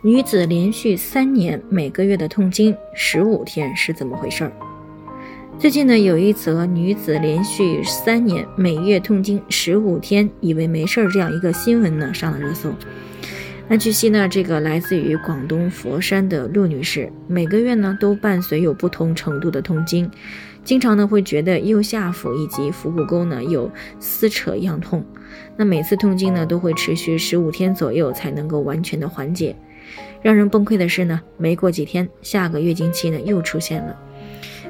女子连续三年每个月的痛经十五天是怎么回事儿？最近呢，有一则女子连续三年每月痛经十五天，以为没事儿这样一个新闻呢上了热搜。那据悉呢，这个来自于广东佛山的陆女士，每个月呢都伴随有不同程度的痛经，经常呢会觉得右下腹以及腹股沟呢有撕扯样痛。那每次痛经呢都会持续十五天左右才能够完全的缓解。让人崩溃的是呢，没过几天，下个月经期呢又出现了。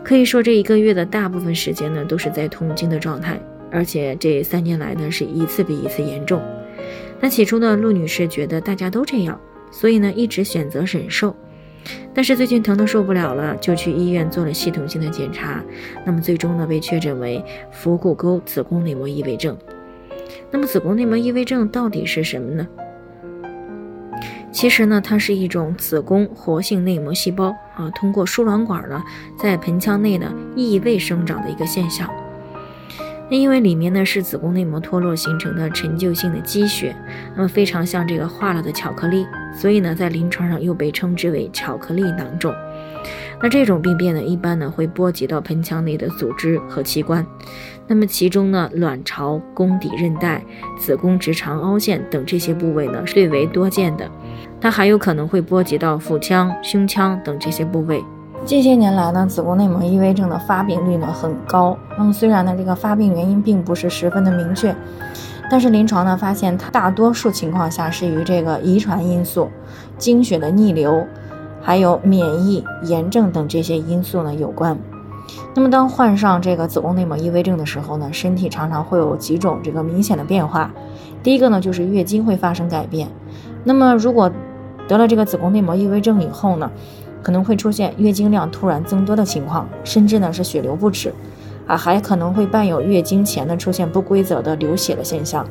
可以说，这一个月的大部分时间呢，都是在痛经的状态，而且这三年来呢，是一次比一次严重。那起初呢，陆女士觉得大家都这样，所以呢，一直选择忍受。但是最近疼得受不了了，就去医院做了系统性的检查，那么最终呢，被确诊为腹股沟子宫内膜异位症。那么子宫内膜异位症到底是什么呢？其实呢，它是一种子宫活性内膜细胞啊，通过输卵管呢，在盆腔内呢异位生长的一个现象。那因为里面呢是子宫内膜脱落形成的陈旧性的积血，那么非常像这个化了的巧克力，所以呢在临床上又被称之为巧克力囊肿。那这种病变呢，一般呢会波及到盆腔内的组织和器官，那么其中呢卵巢、宫底韧带、子宫直肠凹陷等这些部位呢最为多见的。它还有可能会波及到腹腔、胸腔等这些部位。近些年来呢，子宫内膜异位症的发病率呢很高。那么虽然呢这个发病原因并不是十分的明确，但是临床呢发现它大多数情况下是与这个遗传因素、经血的逆流，还有免疫、炎症等这些因素呢有关。那么当患上这个子宫内膜异位症的时候呢，身体常常会有几种这个明显的变化。第一个呢就是月经会发生改变。那么如果得了这个子宫内膜异位症以后呢，可能会出现月经量突然增多的情况，甚至呢是血流不止，啊，还可能会伴有月经前呢出现不规则的流血的现象。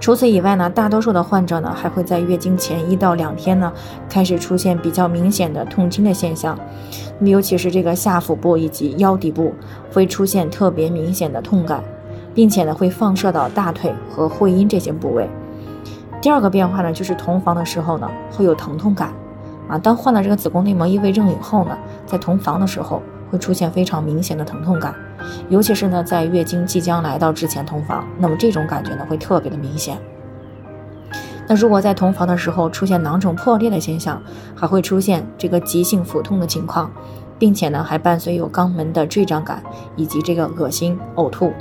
除此以外呢，大多数的患者呢还会在月经前一到两天呢开始出现比较明显的痛经的现象，尤其是这个下腹部以及腰底部会出现特别明显的痛感，并且呢会放射到大腿和会阴这些部位。第二个变化呢，就是同房的时候呢，会有疼痛感，当患了这个子宫内膜异位症以后呢，在同房的时候会出现非常明显的疼痛感，尤其是呢在月经即将来到之前同房，那么这种感觉呢会特别的明显。那如果在同房的时候出现囊肿破裂的现象，还会出现这个急性腹痛的情况，并且呢还伴随有肛门的坠胀感以及这个恶心呕吐。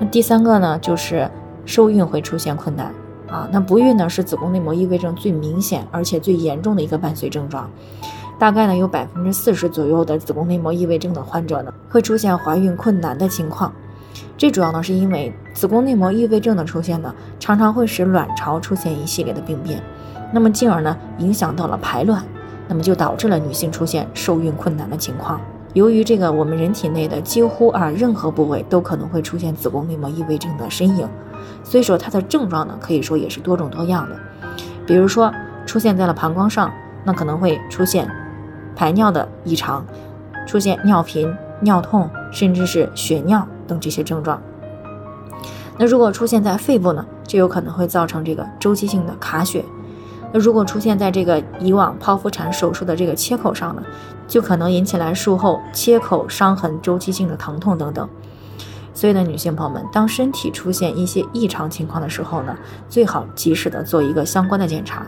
那第三个呢就是受孕会出现困难。啊，那不孕呢是子宫内膜异位症最明显而且最严重的一个伴随症状，大概呢有百分之四十左右的子宫内膜异位症的患者呢会出现怀孕困难的情况，这主要呢是因为子宫内膜异位症的出现呢常常会使卵巢出现一系列的病变，那么进而呢影响到了排卵，那么就导致了女性出现受孕困难的情况。由于这个我们人体内的几乎啊任何部位都可能会出现子宫内膜异位症的身影。所以说它的症状呢，可以说也是多种多样的。比如说出现在了膀胱上，那可能会出现排尿的异常，出现尿频、尿痛，甚至是血尿等这些症状。那如果出现在肺部呢，就有可能会造成这个周期性的卡血。那如果出现在这个以往剖腹产手术的这个切口上呢，就可能引起来术后切口伤痕、周期性的疼痛等等。所以呢，女性朋友们，当身体出现一些异常情况的时候呢，最好及时的做一个相关的检查，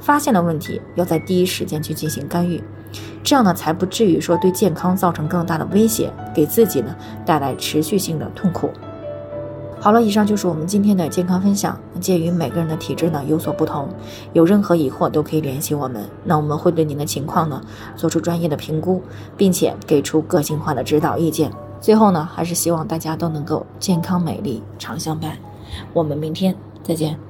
发现了问题，要在第一时间去进行干预，这样呢，才不至于说对健康造成更大的威胁，给自己呢带来持续性的痛苦。好了，以上就是我们今天的健康分享。鉴于每个人的体质呢有所不同，有任何疑惑都可以联系我们，那我们会对您的情况呢做出专业的评估，并且给出个性化的指导意见。最后呢，还是希望大家都能够健康美丽常相伴。我们明天再见。